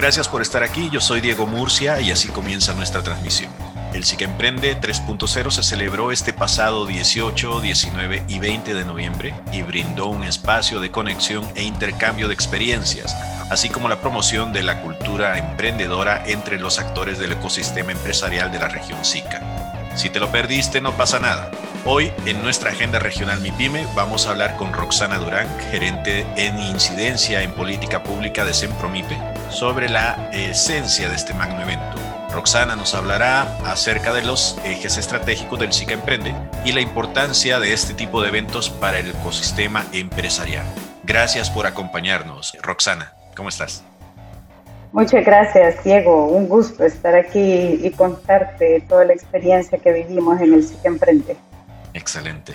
Gracias por estar aquí, yo soy Diego Murcia y así comienza nuestra transmisión. El SICA Emprende 3.0 se celebró este pasado 18, 19 y 20 de noviembre y brindó un espacio de conexión e intercambio de experiencias, así como la promoción de la cultura emprendedora entre los actores del ecosistema empresarial de la región SICA. Si te lo perdiste, no pasa nada. Hoy en nuestra agenda regional MIPYME vamos a hablar con Roxana Durán, gerente en incidencia en política pública de Sempromipe, sobre la esencia de este magno evento Roxana nos hablará acerca de los ejes estratégicos del SICA Emprende y la importancia de este tipo de eventos para el ecosistema empresarial. Gracias por acompañarnos. Roxana, ¿cómo estás? Muchas gracias, Diego. Un gusto estar aquí y contarte toda la experiencia que vivimos en el SICA Emprende. Excelente.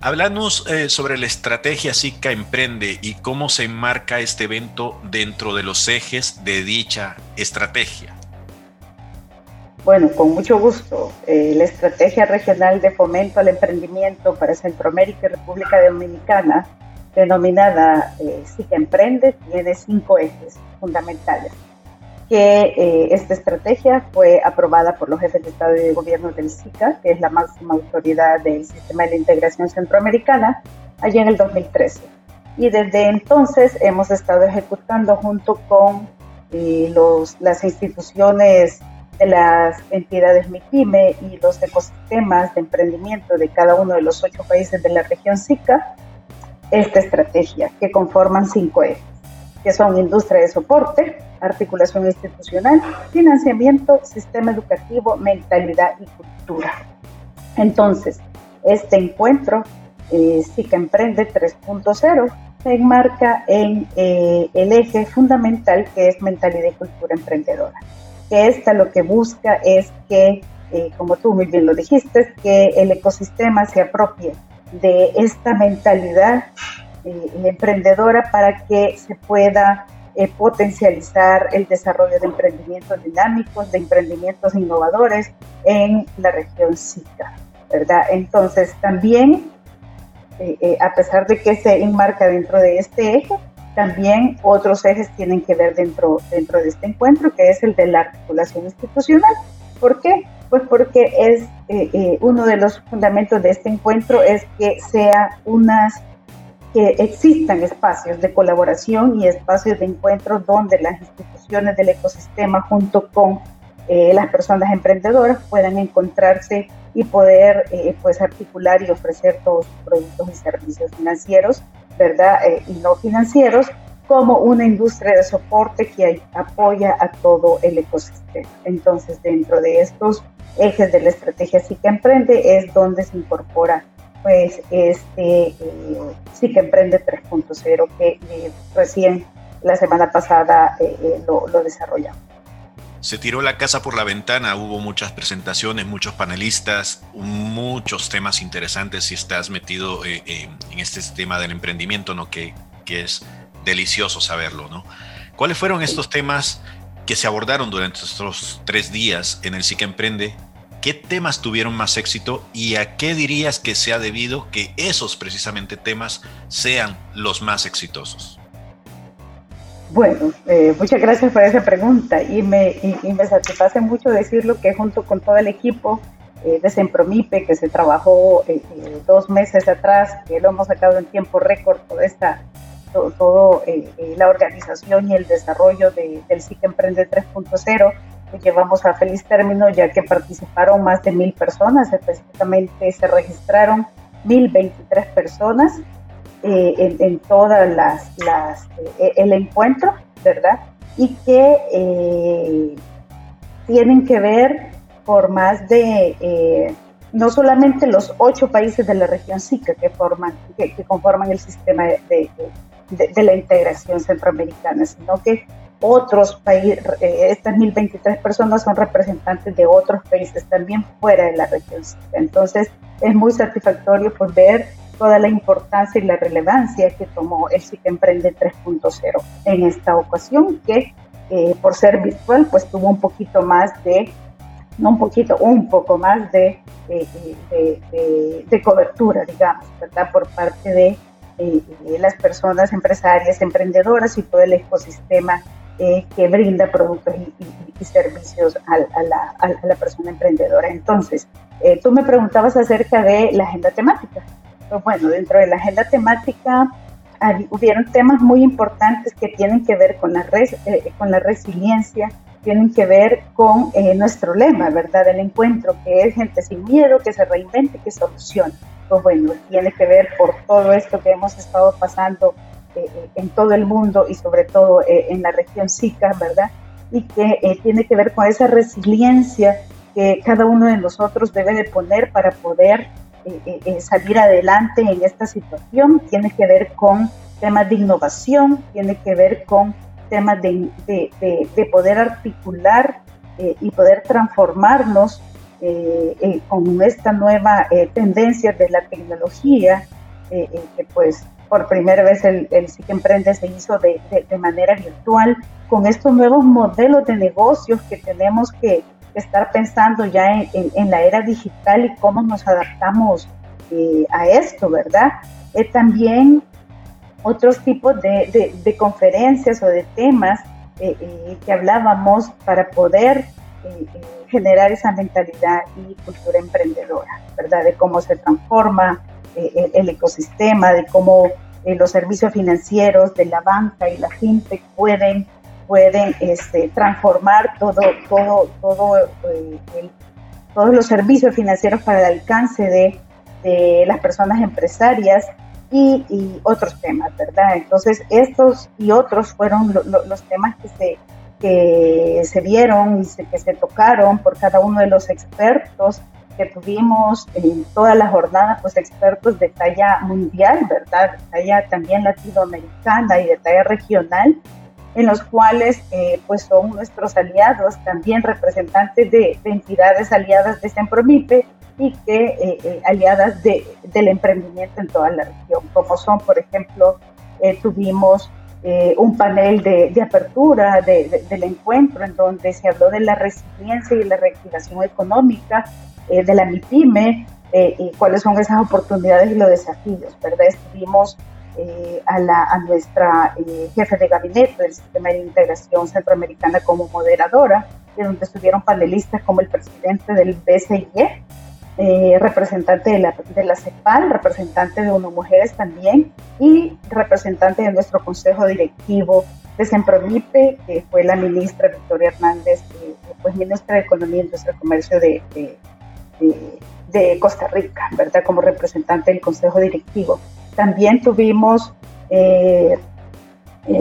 Háblanos eh, sobre la estrategia SICA Emprende y cómo se enmarca este evento dentro de los ejes de dicha estrategia. Bueno, con mucho gusto. Eh, la Estrategia Regional de Fomento al Emprendimiento para Centroamérica y República Dominicana, denominada eh, SICA Emprende, tiene cinco ejes fundamentales. Que eh, esta estrategia fue aprobada por los jefes de Estado y de Gobierno del SICA, que es la máxima autoridad del Sistema de la Integración Centroamericana, allá en el 2013. Y desde entonces hemos estado ejecutando junto con los, las instituciones de las entidades MIPYME y los ecosistemas de emprendimiento de cada uno de los ocho países de la región SICA esta estrategia que conforman cinco ejes, que son industria de soporte, articulación institucional, financiamiento, sistema educativo, mentalidad y cultura. Entonces, este encuentro, eh, SICA Emprende 3.0, se enmarca en eh, el eje fundamental que es mentalidad y cultura emprendedora que esta lo que busca es que, eh, como tú muy bien lo dijiste, que el ecosistema se apropie de esta mentalidad eh, emprendedora para que se pueda eh, potencializar el desarrollo de emprendimientos dinámicos, de emprendimientos innovadores en la región SICA, ¿verdad? Entonces, también, a pesar de que se enmarca dentro de este eje, también otros ejes tienen que ver dentro, dentro de este encuentro, que es el de la articulación institucional. ¿Por qué? Pues porque es eh, eh, uno de los fundamentos de este encuentro es que sea unas que existan espacios de colaboración y espacios de encuentro donde las instituciones del ecosistema junto con eh, las personas emprendedoras puedan encontrarse y poder pues articular y ofrecer todos sus productos y servicios financieros ¿verdad? Eh, y no financieros, como una industria de soporte que apoya a todo el ecosistema. Entonces, dentro de estos ejes de la estrategia SICA Emprende es donde se incorpora pues este eh, SICA Emprende 3.0 que eh, recién la semana pasada eh, lo, lo desarrollamos se tiró la casa por la ventana, hubo muchas presentaciones, muchos panelistas, muchos temas interesantes si estás metido eh, eh, en este tema del emprendimiento, ¿no? Que, que es delicioso saberlo, ¿no? ¿Cuáles fueron estos temas que se abordaron durante estos tres días en el SICA Emprende? ¿Qué temas tuvieron más éxito y a qué dirías que se ha debido que esos precisamente temas sean los más exitosos? Bueno, eh, muchas gracias por esa pregunta y me, y, me satisface mucho decirlo que junto con todo el equipo eh, de Sempromipe que se trabajó eh, dos meses atrás, que lo hemos sacado en tiempo récord, toda esta, todo, la organización y el desarrollo del SIC Emprende 3.0, que llevamos a feliz término ya que participaron más de mil personas, específicamente se registraron 1023 personas eh, en, todas las, eh, el encuentro, ¿verdad? Y que eh, tienen que ver por más de, no solamente los ocho países de la región SICA que, forman, que, conforman el sistema de, de, la integración centroamericana, sino que otros países, estas 1023 personas son representantes de otros países también fuera de la región. Entonces, es muy satisfactorio pues, ver toda la importancia y la relevancia que tomó el SIC Emprende 3.0 en esta ocasión, que eh, por ser virtual, pues tuvo un poquito más de, no un poquito, un poco más de, de, cobertura, digamos, ¿verdad? Por parte de las personas empresarias, emprendedoras y todo el ecosistema que brinda productos y, servicios a, la, persona emprendedora. Entonces, tú me preguntabas acerca de la agenda temática. Pues bueno, dentro de la agenda temática hubieron temas muy importantes que tienen que ver con la, la resiliencia, tienen que ver con eh, nuestro lema, ¿verdad? Del encuentro, que es gente sin miedo, que se reinvente, que solucione. Pues bueno, tiene que ver por todo esto que hemos estado pasando eh, eh, en todo el mundo y sobre todo en la región SICA, ¿verdad? Y que tiene que ver con esa resiliencia que cada uno de nosotros debe de poner para poder salir adelante en esta situación. Tiene que ver con temas de innovación, tiene que ver con temas de, de, poder articular eh, y poder transformarnos eh, eh, con esta nueva tendencia de la tecnología, que pues por primera vez el, el que Emprende se hizo de, manera virtual, con estos nuevos modelos de negocios que tenemos que estar pensando ya en, en, la era digital y cómo nos adaptamos a esto, ¿verdad? también otros tipos de, de, conferencias o de temas eh, eh, que hablábamos para poder eh, generar esa mentalidad y cultura emprendedora, ¿verdad? De cómo se transforma el, ecosistema, de cómo los servicios financieros de la banca y la fintech pueden, pueden este, transformar todo, todo, todo, todos los servicios financieros para el alcance de, de las personas empresarias y, otros temas, ¿verdad? Entonces, estos y otros fueron los temas que se, que se vieron y que se tocaron por cada uno de los expertos que tuvimos en toda la jornada, pues expertos de talla mundial, ¿verdad? De talla también latinoamericana y de talla regional, en los cuales eh, pues son nuestros aliados, también representantes de, entidades aliadas de Sempromipe y que eh, eh, aliadas de, del emprendimiento en toda la región, como son, por ejemplo, eh, tuvimos un panel de, de apertura del encuentro en donde se habló de la resiliencia y la reactivación económica de la MIPYME y cuáles son esas oportunidades y los desafíos, ¿verdad? Estuvimos a, la, a, nuestra jefe de gabinete del Sistema de Integración Centroamericana como moderadora, de donde estuvieron panelistas como el presidente del BCIE, eh, representante de la, de la CEPAL, representante de UNO Mujeres también y representante de nuestro consejo directivo de Sempromipe, que fue la ministra Victoria Hernández, eh, pues ministra de Economía, Industria y Comercio de, de, Costa Rica, ¿verdad? Como representante del consejo directivo. También tuvimos... Eh,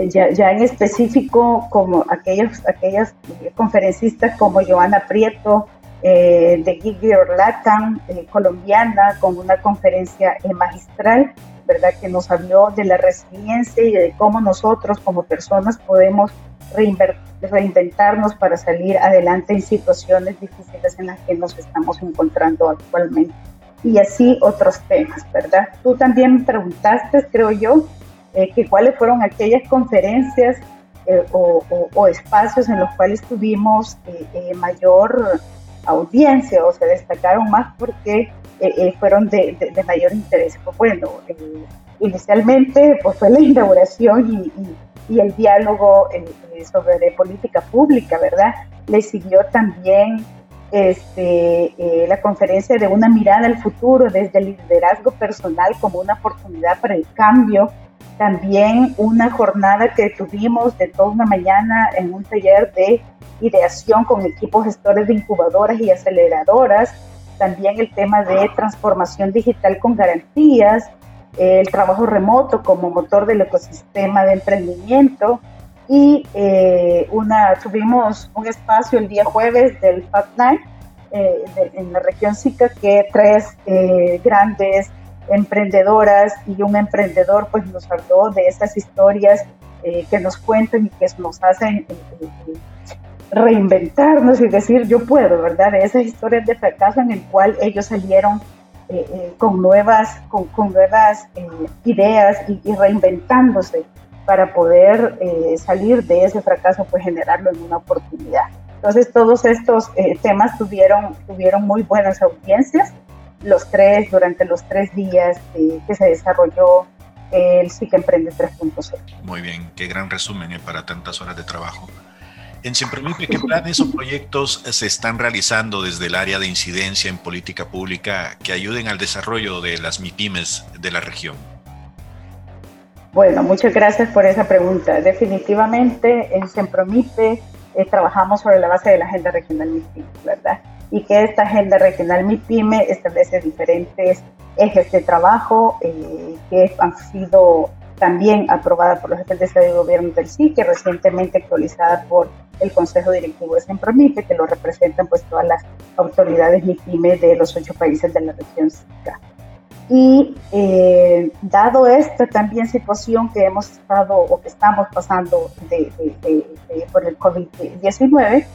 ya, ya, en específico como aquellos, aquellas conferencistas como Joana Prieto, eh, de Gigi Orlatan, eh, colombiana, con una conferencia eh, magistral, ¿verdad? Que nos habló de la resiliencia y de cómo nosotros como personas podemos reinventarnos para salir adelante en situaciones difíciles en las que nos estamos encontrando actualmente. Y así otros temas, ¿verdad? Tú también me preguntaste, creo yo, que cuáles fueron aquellas conferencias o, o, espacios en los cuales tuvimos mayor audiencia o se destacaron más porque eh, eh, fueron de, mayor interés. Pues bueno, eh, inicialmente pues fue la inauguración y, el diálogo sobre política pública, ¿verdad? Le siguió también este, la conferencia de una mirada al futuro desde el liderazgo personal como una oportunidad para el cambio. También una jornada que tuvimos de toda una mañana en un taller de ideación con equipos gestores de incubadoras y aceleradoras, también el tema de transformación digital con garantías, el trabajo remoto como motor del ecosistema de emprendimiento. Y eh, una, tuvimos un espacio el día jueves del Fat Night eh, en la región SICA que tres eh, grandes emprendedoras y un emprendedor pues nos habló de estas historias que nos cuentan y que nos hacen reinventarnos y decir yo puedo, ¿verdad? De esas historias de fracaso en el cual ellos salieron eh, eh, con nuevas, con, nuevas eh, ideas y, reinventándose para poder salir de ese fracaso, pues generarlo en una oportunidad. Entonces todos estos temas tuvieron, tuvieron muy buenas audiencias, los tres, durante los tres días que se desarrolló el SIC Emprende 3.0. Muy bien, qué gran resumen eh, para tantas horas de trabajo. En Siempremipe, ¿qué planes o proyectos se están realizando desde el área de incidencia en política pública que ayuden al desarrollo de las MIPIMES de la región? Bueno, muchas gracias por esa pregunta. Definitivamente en Sempromipe eh, trabajamos sobre la base de la Agenda Regional MIPIME, ¿verdad? Y que esta Agenda Regional MIPIME establece diferentes ejes de trabajo eh, que han sido también aprobada por los jefes de Estado y Gobierno del SIC, recientemente actualizada por el Consejo Directivo de Sempromipe, que lo representan pues todas las autoridades MIPIME de los ocho países de la región SICA. Y eh, dado esta también situación que hemos estado o que estamos pasando de, por el COVID-19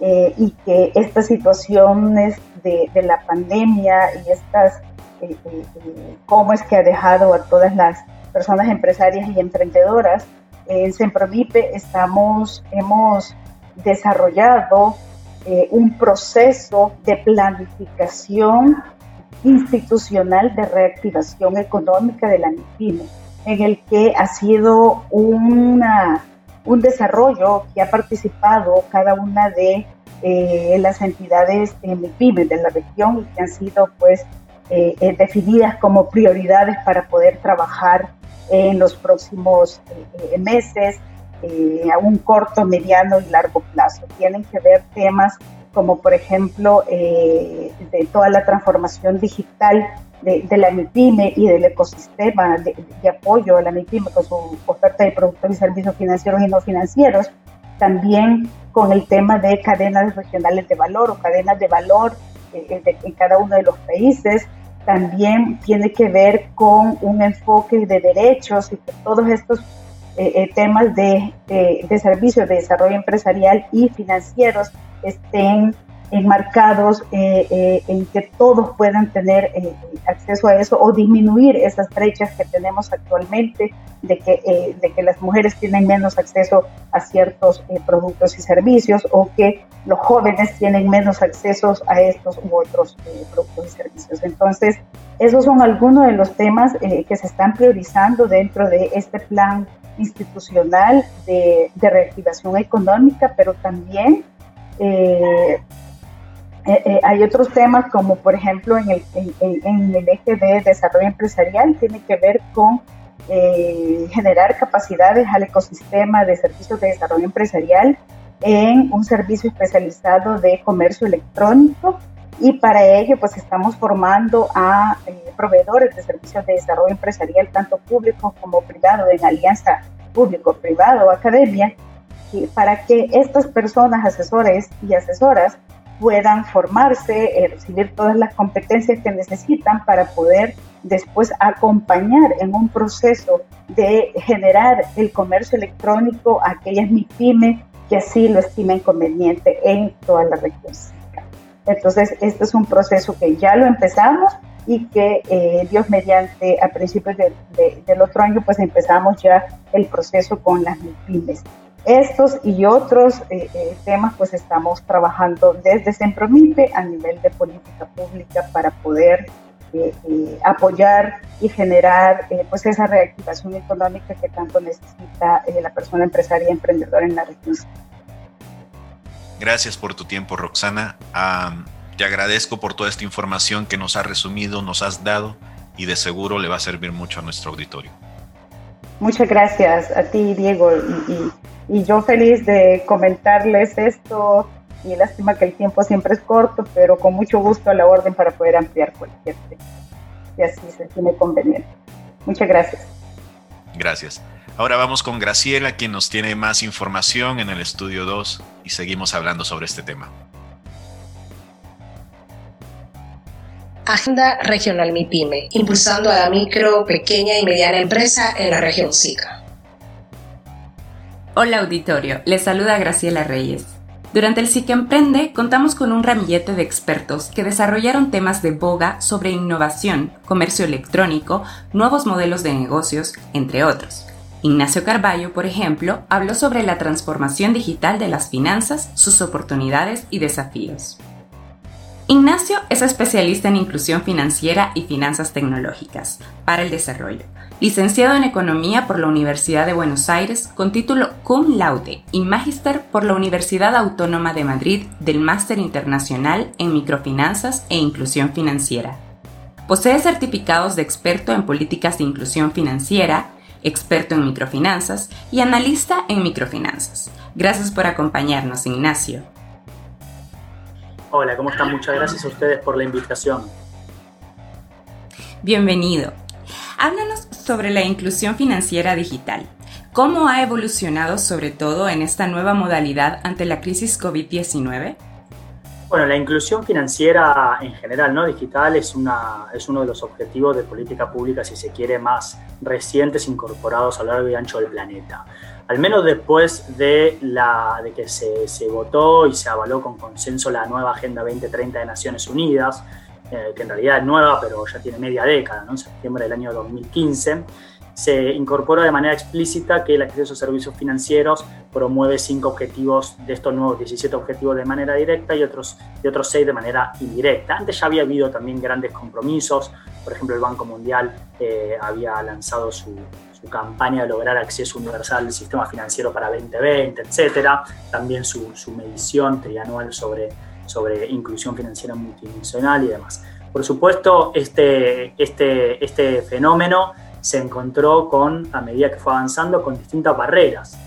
eh, y que estas situaciones de, la pandemia y estas, eh, cómo es que ha dejado a todas las personas empresarias y emprendedoras, en Sempromipe estamos, hemos desarrollado un proceso de planificación institucional de reactivación económica de la MIPIME, en el que ha sido una, un desarrollo que ha participado cada una de eh, las entidades de MIPIME de la región y que han sido pues eh, eh, definidas como prioridades para poder trabajar en los próximos meses a un corto, mediano y largo plazo. Tienen que ver temas como por ejemplo eh, de toda la transformación digital de, la MIPYME y del ecosistema de, apoyo a la MIPYME con su oferta de productos y servicios financieros y no financieros, también con el tema de cadenas regionales de valor o cadenas de valor eh, en cada uno de los países, también tiene que ver con un enfoque de derechos y todos estos eh, temas de, de servicios de desarrollo empresarial y financieros estén enmarcados eh, eh, en que todos puedan tener eh, acceso a eso o disminuir esas brechas que tenemos actualmente de que, de que las mujeres tienen menos acceso a ciertos productos y servicios o que los jóvenes tienen menos acceso a estos u otros productos y servicios. Entonces, esos son algunos de los temas que se están priorizando dentro de este plan institucional de, de reactivación económica, pero también eh, eh, eh, hay otros temas como por ejemplo en el, en, el eje de desarrollo empresarial, tiene que ver con generar capacidades al ecosistema de servicios de desarrollo empresarial en un servicio especializado de comercio electrónico. Y para ello pues estamos formando a proveedores de servicios de desarrollo empresarial tanto público como privado en alianza público-privado academia para que estas personas, asesores y asesoras, puedan formarse, eh, recibir todas las competencias que necesitan para poder después acompañar en un proceso de generar el comercio electrónico a aquellas MIPIME que así lo estimen conveniente en toda la región. Entonces, este es un proceso que ya lo empezamos y que eh, Dios mediante a principios del otro año pues empezamos ya el proceso con las MIPIMES. Estos y otros eh, eh, temas pues estamos trabajando desde Sempromipe a nivel de política pública para poder eh, apoyar y generar pues esa reactivación económica que tanto necesita la persona empresaria y emprendedora en la región. Gracias por tu tiempo, Roxana. te agradezco por toda esta información que nos has resumido, nos has dado y de seguro le va a servir mucho a nuestro auditorio. Muchas gracias a ti, Diego, y y yo feliz de comentarles esto y lástima que el tiempo siempre es corto, pero con mucho gusto a la orden para poder ampliar cualquier tema, si así se tiene conveniente. Muchas gracias. Gracias. Ahora vamos con Graciela, quien nos tiene más información en el estudio 2 y seguimos hablando sobre este tema. Agenda Regional MIPYME, impulsando a la micro, pequeña y mediana empresa en la región SICA. Hola auditorio, les saluda Graciela Reyes. Durante el SIC Emprende contamos con un ramillete de expertos que desarrollaron temas de boga sobre innovación, comercio electrónico, nuevos modelos de negocios, entre otros. Ignacio Carballo, por ejemplo, habló sobre la transformación digital de las finanzas, sus oportunidades y desafíos. Ignacio es especialista en inclusión financiera y finanzas tecnológicas para el desarrollo, licenciado en Economía por la Universidad de Buenos Aires con título cum laude y magíster por la Universidad Autónoma de Madrid del Máster Internacional en Microfinanzas e Inclusión Financiera. Posee certificados de experto en políticas de inclusión financiera, experto en microfinanzas y analista en microfinanzas. Gracias por acompañarnos, Ignacio. Hola, ¿cómo están? Muchas gracias a ustedes por la invitación. Bienvenido. Háblanos sobre la inclusión financiera digital. ¿Cómo ha evolucionado sobre todo en esta nueva modalidad ante la crisis COVID-19? Bueno, la inclusión financiera en general, no digital, es, una, es uno de los objetivos de política pública, si se quiere, más recientes incorporados a lo largo y ancho del planeta al menos después de, la, de que se, se, votó y se avaló con consenso la nueva Agenda 2030 de Naciones Unidas, eh, que en realidad es nueva, pero ya tiene media década, ¿no? en septiembre del año 2015, se incorpora de manera explícita que el acceso a servicios financieros promueve cinco objetivos de estos nuevos 17 objetivos de manera directa y otros, y otros seis de manera indirecta. Antes ya había habido también grandes compromisos, por ejemplo el Banco Mundial eh, había lanzado su, su campaña de lograr acceso universal al sistema financiero para 2020, etcétera, también su, su medición trianual sobre, sobre inclusión financiera multidimensional y demás. Por supuesto, este, este, este fenómeno se encontró con, a medida que fue avanzando, con distintas barreras.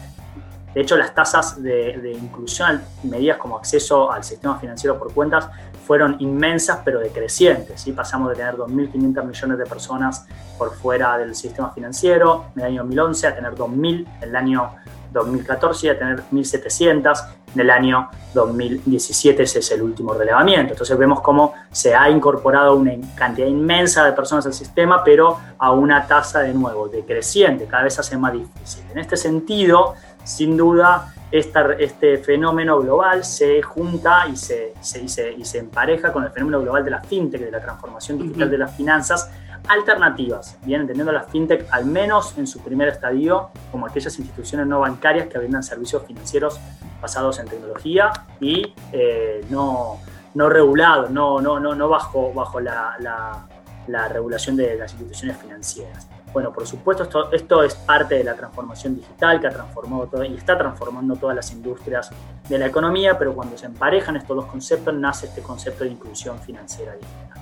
De hecho, las tasas de, de inclusión, medidas como acceso al sistema financiero por cuentas, fueron inmensas pero decrecientes. ¿sí? Pasamos de tener 2.500 millones de personas por fuera del sistema financiero en el año 2011 a tener 2.000 en el año 2014 y a tener 1.700 en el año 2017. Ese es el último relevamiento. Entonces vemos cómo se ha incorporado una cantidad inmensa de personas al sistema, pero a una tasa de nuevo decreciente, cada vez hace más difícil. En este sentido, sin duda, este fenómeno global se junta y se, se, y se, empareja con el fenómeno global de la fintech, de la transformación digital de las finanzas, alternativas, bien entendiendo la fintech al menos en su primer estadio como aquellas instituciones no bancarias que brindan servicios financieros basados en tecnología y eh, no, no regulados, no, no, no, no bajo, bajo la, la, la regulación de las instituciones financieras. Bueno, por supuesto, esto, es parte de la transformación digital que ha transformado todo y está transformando todas las industrias de la economía, pero cuando se emparejan estos dos conceptos nace este concepto de inclusión financiera digital.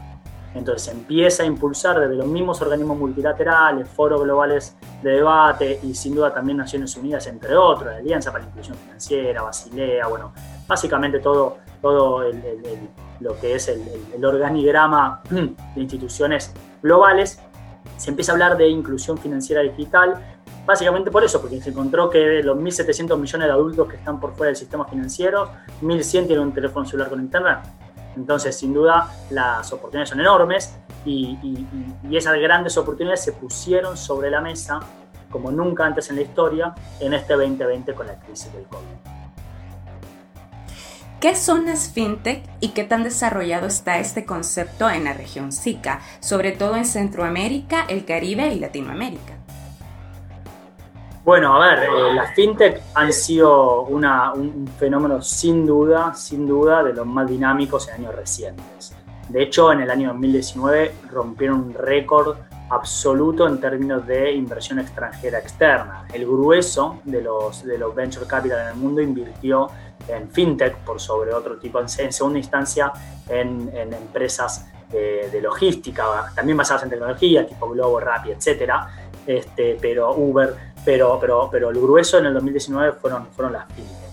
Entonces se empieza a impulsar desde los mismos organismos multilaterales, foros globales de debate y sin duda también Naciones Unidas, entre otros, la Alianza para la Inclusión Financiera, Basilea, bueno, básicamente todo, todo lo que es el organigrama de instituciones globales se empieza a hablar de inclusión financiera digital, básicamente por eso, porque se encontró que de los 1.700 millones de adultos que están por fuera del sistema financiero, 1.100 tienen un teléfono celular con internet. Entonces, sin duda, las oportunidades son enormes y, y esas grandes oportunidades se pusieron sobre la mesa como nunca antes en la historia en este 2020 con la crisis del COVID. ¿Qué son las fintech y qué tan desarrollado está este concepto en la región SICA, sobre todo en Centroamérica, el Caribe y Latinoamérica? Bueno, a ver, eh, las fintech han sido un fenómeno sin duda, sin duda, de los más dinámicos en años recientes. De hecho, en el año 2019 rompieron un récord absoluto en términos de inversión extranjera externa. El grueso de los, de los venture capital en el mundo invirtió en fintech por sobre otro tipo, en, segunda instancia en, empresas de, logística, también basadas en tecnología, tipo Globo, Rappi, etcétera, este, pero Uber, pero, pero, pero el grueso en el 2019 fueron, fueron las fintech.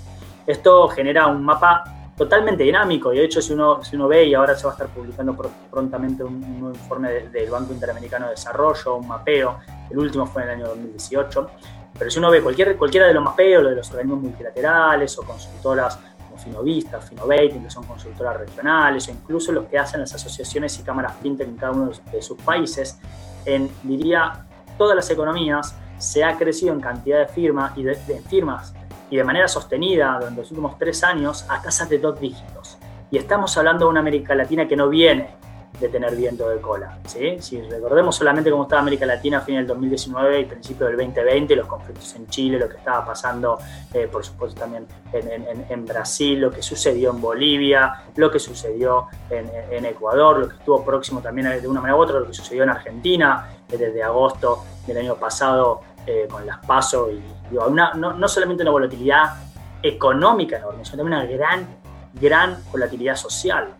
Esto genera un mapa totalmente dinámico. Y de hecho si uno, si uno ve y ahora se va a estar publicando prontamente un, nuevo informe del Banco Interamericano de Desarrollo, un mapeo, el último fue en el año 2018, pero si uno ve cualquier, cualquiera de los mapeos, lo de los organismos multilaterales o consultoras como Finovista, Finovating, que son consultoras regionales, o incluso los que hacen las asociaciones y cámaras fintech en cada uno de sus países, en, diría, todas las economías se ha crecido en cantidad de firmas y de, firmas y de manera sostenida durante los últimos tres años a tasas de dos dígitos. Y estamos hablando de una América Latina que no viene de tener viento de cola. ¿sí? Si recordemos solamente cómo estaba América Latina a fin del 2019 y principio del 2020, los conflictos en Chile, lo que estaba pasando, eh, por supuesto, también en, Brasil, lo que sucedió en Bolivia, lo que sucedió en, Ecuador, lo que estuvo próximo también de una manera u otra, lo que sucedió en Argentina eh, desde agosto del año pasado eh, con las PASO y no, no solamente una volatilidad económica enorme, sino también una gran, gran volatilidad social.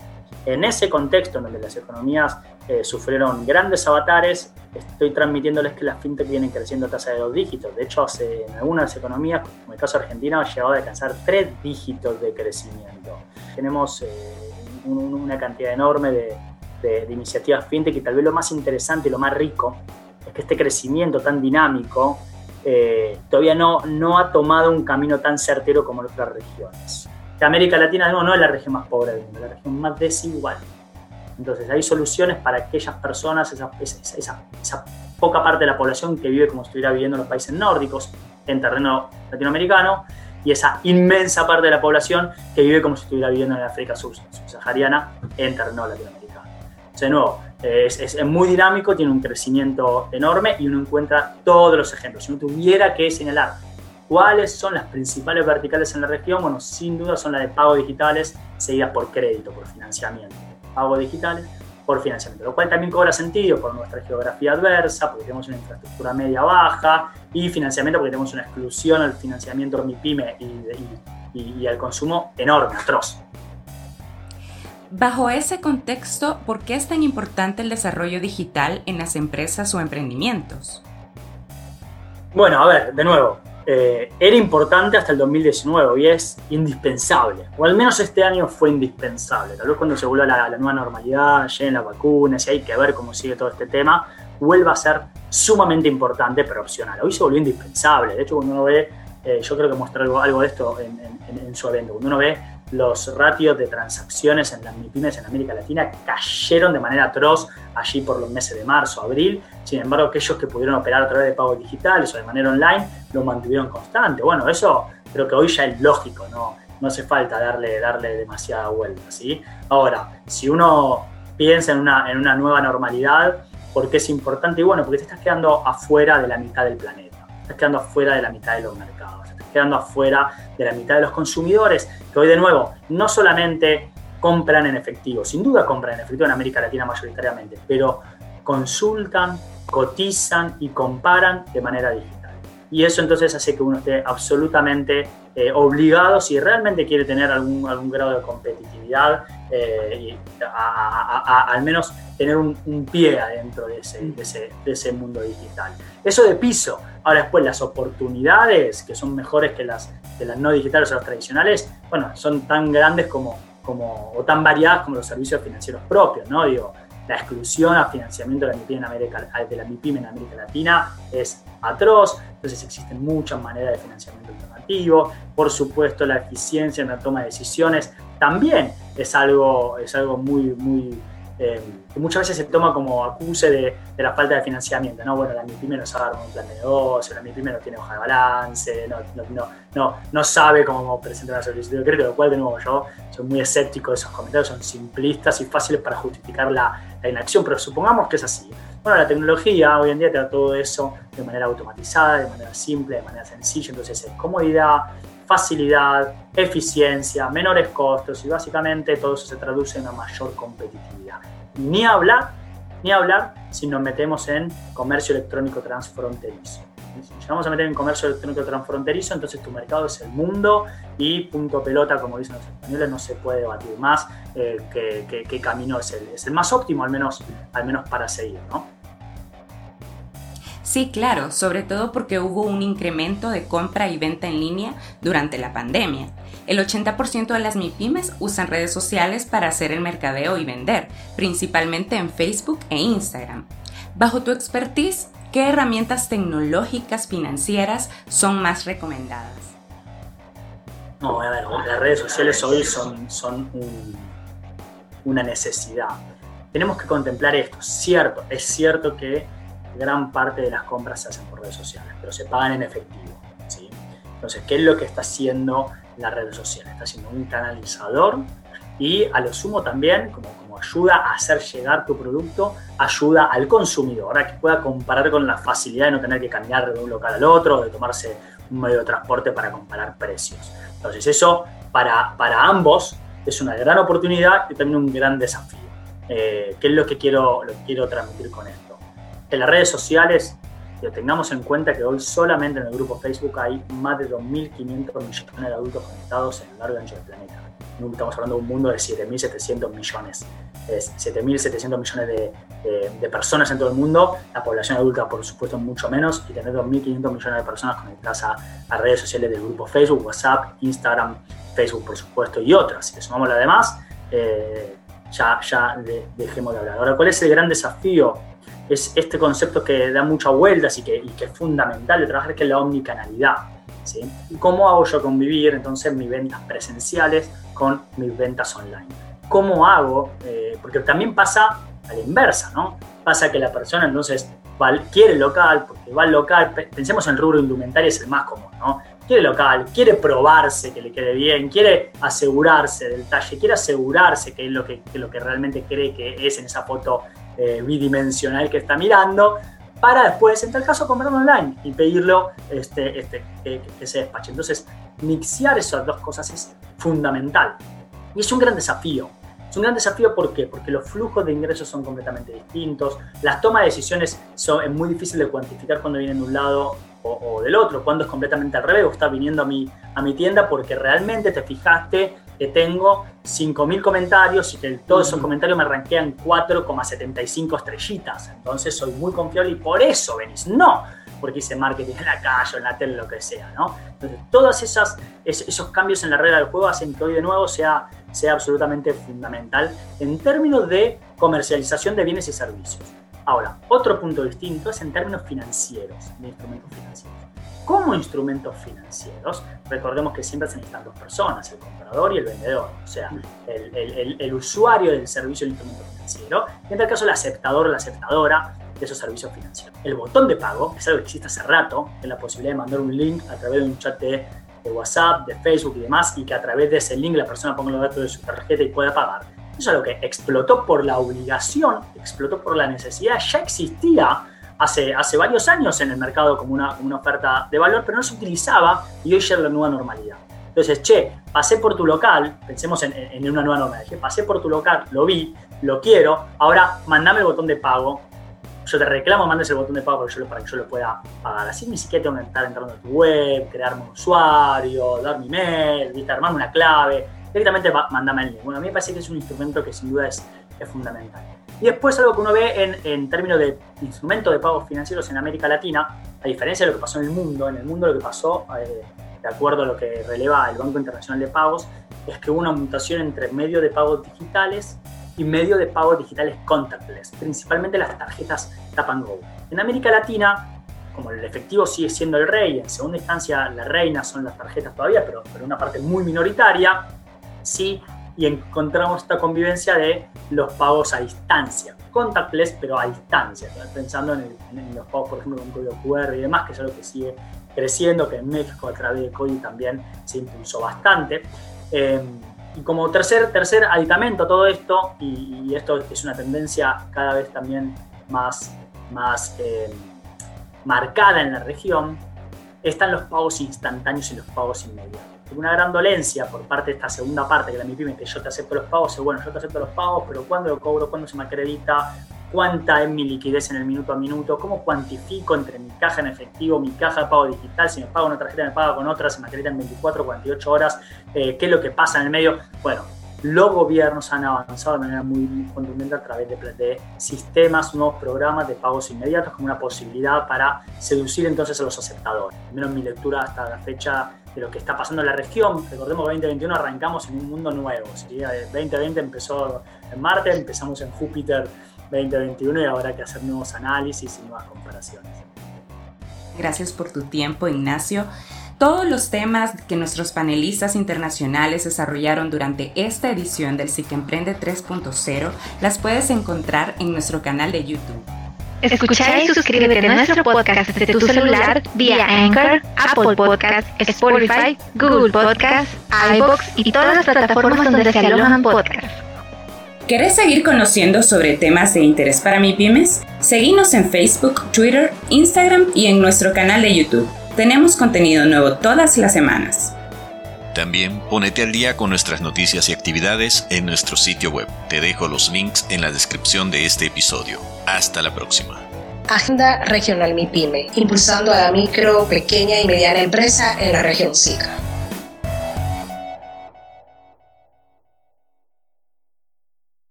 En ese contexto en donde las economías eh, sufrieron grandes avatares, estoy transmitiéndoles que las fintech vienen creciendo a tasa de dos dígitos. De hecho, en algunas economías, como el caso argentino, ha llegado a alcanzar tres dígitos de crecimiento. Tenemos eh, una cantidad enorme de, iniciativas fintech y tal vez lo más interesante y lo más rico es que este crecimiento tan dinámico eh, todavía no, no ha tomado un camino tan certero como en otras regiones que América Latina no, es la región más pobre del mundo, es la región más desigual. Entonces hay soluciones para aquellas personas, esa, esa, poca parte de la población que vive como si estuviera viviendo en los países nórdicos, en terreno latinoamericano, y esa inmensa parte de la población que vive como si estuviera viviendo en África subsahariana, en terreno latinoamericano. de nuevo, es, es, muy dinámico, tiene un crecimiento enorme y uno encuentra todos los ejemplos. Si uno tuviera que señalar ¿Cuáles son las principales verticales en la región? Bueno, sin duda son las de pago digitales, seguidas por crédito, por financiamiento. Pago digitales por financiamiento, lo cual también cobra sentido por nuestra geografía adversa, porque tenemos una infraestructura media-baja, y financiamiento porque tenemos una exclusión al financiamiento MIPYME y, y, y al consumo enorme, atroz. Bajo ese contexto, ¿por qué es tan importante el desarrollo digital en las empresas o emprendimientos? Bueno, a ver, de nuevo, eh, era importante hasta el 2019 y es indispensable, o al menos este año fue indispensable. Tal vez cuando se vuelva la, nueva normalidad, lleguen las vacunas y hay que ver cómo sigue todo este tema, vuelva a ser sumamente importante, pero opcional. Hoy se volvió indispensable. De hecho, cuando uno ve, eh, yo creo que mostré algo, algo de esto en, en su evento, cuando uno ve los ratios de transacciones en las MIPIMES en América Latina cayeron de manera atroz allí por los meses de marzo, abril. Sin embargo, aquellos que pudieron operar a través de pagos digitales o de manera online lo mantuvieron constante. Bueno, eso creo que hoy ya es lógico, no, no hace falta darle, darle demasiada vuelta. ¿sí? Ahora, si uno piensa en una, en una nueva normalidad, ¿por qué es importante? Y bueno, porque te estás quedando afuera de la mitad del planeta, estás quedando afuera de la mitad de los mercados quedando afuera de la mitad de los consumidores, que hoy de nuevo no solamente compran en efectivo, sin duda compran en efectivo en América Latina mayoritariamente, pero consultan, cotizan y comparan de manera digital. Y eso entonces hace que uno esté absolutamente eh, obligado, si realmente quiere tener algún, algún grado de competitividad, eh, al menos tener un, pie adentro de ese, de ese, mundo digital. Eso de piso. Ahora después las oportunidades, que son mejores que las, de las no digitales o las tradicionales, bueno, son tan grandes como, como, o tan variadas como los servicios financieros propios, ¿no? Digo, la exclusión a financiamiento de la MIPYME en América, de la MIPYME en América Latina es atroz, entonces existen muchas maneras de financiamiento alternativo, por supuesto la eficiencia en la toma de decisiones también es algo, es algo muy, muy eh, que muchas veces se toma como acuse de, la falta de financiamiento, ¿no? Bueno, la MIPYME no sabe un plan de negocio, la MIPYME no tiene hoja de balance, no, no, no, no sabe cómo presentar una solicitud de crédito, lo cual, de nuevo, yo soy muy escéptico de esos comentarios, son simplistas y fáciles para justificar la, la inacción, pero supongamos que es así. Bueno, la tecnología hoy en día te da todo eso de manera automatizada, de manera simple, de manera sencilla, entonces es comodidad, facilidad, eficiencia, menores costos y básicamente todo eso se traduce en una mayor competitividad. Ni hablar, ni hablar si nos metemos en comercio electrónico transfronterizo. Si nos vamos a meter en comercio electrónico transfronterizo, entonces tu mercado es el mundo y punto pelota, como dicen los españoles, no se puede debatir más eh, qué, camino es el, es el, más óptimo, al menos, al menos para seguir. ¿no? Sí, claro, sobre todo porque hubo un incremento de compra y venta en línea durante la pandemia. El 80% de las MIPIMES usan redes sociales para hacer el mercadeo y vender, principalmente en Facebook e Instagram. Bajo tu expertise, ¿qué herramientas tecnológicas financieras son más recomendadas? No, a ver, las redes sociales hoy son, son una necesidad. Tenemos que contemplar esto. Cierto, es cierto que gran parte de las compras se hacen por redes sociales, pero se pagan en efectivo. ¿sí? Entonces, ¿qué es lo que está haciendo la red social? Está haciendo un canalizador y a lo sumo también, como, como ayuda a hacer llegar tu producto, ayuda al consumidor a que pueda comparar con la facilidad de no tener que cambiar de un local al otro, de tomarse un medio de transporte para comparar precios. Entonces eso para, para ambos es una gran oportunidad y también un gran desafío. Eh, ¿Qué es lo que, quiero, lo que quiero transmitir con esto? En las redes sociales, que tengamos en cuenta que hoy solamente en el grupo Facebook hay más de 2.500 millones de adultos conectados en el largo ancho del planeta. Estamos hablando de un mundo de 7.700 millones. Es 7.700 millones de, de, personas en todo el mundo. La población adulta, por supuesto, mucho menos. Y tener 2.500 millones de personas conectadas a, a, redes sociales del grupo Facebook, WhatsApp, Instagram, Facebook, por supuesto, y otras. Si le sumamos la demás, eh, ya, ya dejemos de hablar. Ahora, ¿cuál es el gran desafío? Es este concepto que da muchas vueltas y que, es fundamental de trabajar, que es la omnicanalidad. ¿sí? ¿Cómo hago yo convivir entonces mis ventas presenciales con mis ventas online? ¿Cómo hago? Eh, porque también pasa a la inversa, ¿no? Pasa que la persona entonces va, quiere local, porque va al local, pensemos en el rubro indumentario, es el más común, ¿no? quiere local, quiere probarse que le quede bien, quiere asegurarse del talle, quiere asegurarse que es lo que, lo que realmente cree que es en esa foto eh, bidimensional que está mirando, para después, en tal caso, comprarlo online y pedirlo este, este, que, se despache. Entonces, mixear esas dos cosas es fundamental. Y es un gran desafío. Es un gran desafío ¿por qué? porque los flujos de ingresos son completamente distintos, las tomas de decisiones son, es muy difícil de cuantificar cuando vienen de un lado o, del otro, cuando es completamente al revés, o está viniendo a mi, a mi tienda porque realmente te fijaste que tengo 5.000 comentarios y que todos esos comentarios me ranquean 4,75 estrellitas. Entonces soy muy confiable y por eso venís. No, porque hice marketing en la calle, en la tele, lo que sea, ¿no? Entonces, todos esas, esos cambios en la regla del juego hacen que hoy de nuevo sea, sea absolutamente fundamental en términos de comercialización de bienes y servicios. Ahora, otro punto distinto es en términos financieros, de instrumentos financieros. Como instrumentos financieros, recordemos que siempre se necesitan dos personas, el comprador y el vendedor, o sea, el, el, usuario del servicio de instrumento financiero, y en tal caso el aceptador o la aceptadora de esos servicios financieros. El botón de pago es algo que existe hace rato, es la posibilidad de mandar un link a través de un chat de, de WhatsApp, de Facebook y demás, y que a través de ese link la persona ponga los datos de su tarjeta y pueda pagar eso es lo que explotó por la obligación, explotó por la necesidad, ya existía hace, hace varios años en el mercado como una, una oferta de valor, pero no se utilizaba y hoy ya es la nueva normalidad. Entonces, che, pasé por tu local, pensemos en, en una nueva normalidad, dije, pasé por tu local, lo vi, lo quiero, ahora mandame el botón de pago, yo te reclamo, mandes el botón de pago para que yo, para que yo lo pueda pagar. Así ni siquiera tengo que estar entrando a tu web, crearme un usuario, dar mi mail, armarme una clave directamente mandame el link. Bueno, a mí me parece que es un instrumento que sin duda es, es fundamental. Y después algo que uno ve en, en términos de instrumentos de pagos financieros en América Latina, a diferencia de lo que pasó en el mundo, en el mundo lo que pasó, eh, de acuerdo a lo que releva el Banco Internacional de Pagos, es que hubo una mutación entre medio de pagos digitales y medio de pagos digitales contactless, principalmente las tarjetas Tap and Go. En América Latina, como el efectivo sigue siendo el rey, en segunda instancia la reina son las tarjetas todavía, pero, pero una parte muy minoritaria, sí, y encontramos esta convivencia de los pagos a distancia, contactless, pero a distancia, pensando en, los pagos, por ejemplo, con código QR y demás, que es algo que sigue creciendo, que en México a través de CODI también se impulsó bastante. Eh, y como tercer, tercer aditamento a todo esto, y, esto es una tendencia cada vez también más, más eh, marcada en la región, están los pagos instantáneos y los pagos inmediatos una gran dolencia por parte de esta segunda parte, que la MIPYME, que yo te acepto los pagos, bueno, yo te acepto los pagos, pero ¿cuándo lo cobro? ¿Cuándo se me acredita? ¿Cuánta es mi liquidez en el minuto a minuto? ¿Cómo cuantifico entre mi caja en efectivo, mi caja de pago digital? Si me pago una tarjeta, me paga con otra, se me acredita en 24, 48 horas, eh, ¿qué es lo que pasa en el medio? Bueno, los gobiernos han avanzado de manera muy, contundente a través de, de, sistemas, nuevos programas de pagos inmediatos como una posibilidad para seducir entonces a los aceptadores. Al menos mi lectura hasta la fecha de lo que está pasando en la región. Recordemos que 2021 arrancamos en un mundo nuevo. ¿sí? 2020 empezó en Marte, empezamos en Júpiter 2021 y ahora hay que hacer nuevos análisis y nuevas comparaciones. Gracias por tu tiempo, Ignacio. Todos los temas que nuestros panelistas internacionales desarrollaron durante esta edición del SIC Emprende 3.0 las puedes encontrar en nuestro canal de YouTube. Escucha y suscríbete a nuestro podcast desde tu celular vía Anchor, Apple Podcast, Spotify, Google Podcast, iBox y todas las plataformas donde se alojan podcasts. ¿Querés seguir conociendo sobre temas de interés para mi pymes? Seguinos en Facebook, Twitter, Instagram y en nuestro canal de YouTube. Tenemos contenido nuevo todas las semanas. También ponete al día con nuestras noticias y actividades en nuestro sitio web. Te dejo los links en la descripción de este episodio. Hasta la próxima. Agenda Regional MIPYME, impulsando a la micro, pequeña y mediana empresa en la región SICA.